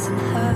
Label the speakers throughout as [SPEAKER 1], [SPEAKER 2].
[SPEAKER 1] sharing a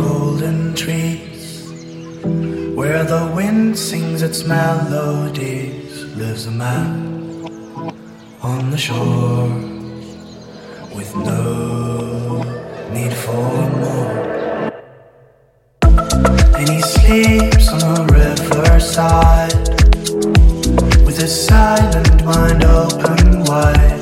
[SPEAKER 2] golden trees, where the wind sings its melodies, lives a man on the shore with no need for more. And he sleeps on the riverside with his silent mind open wide.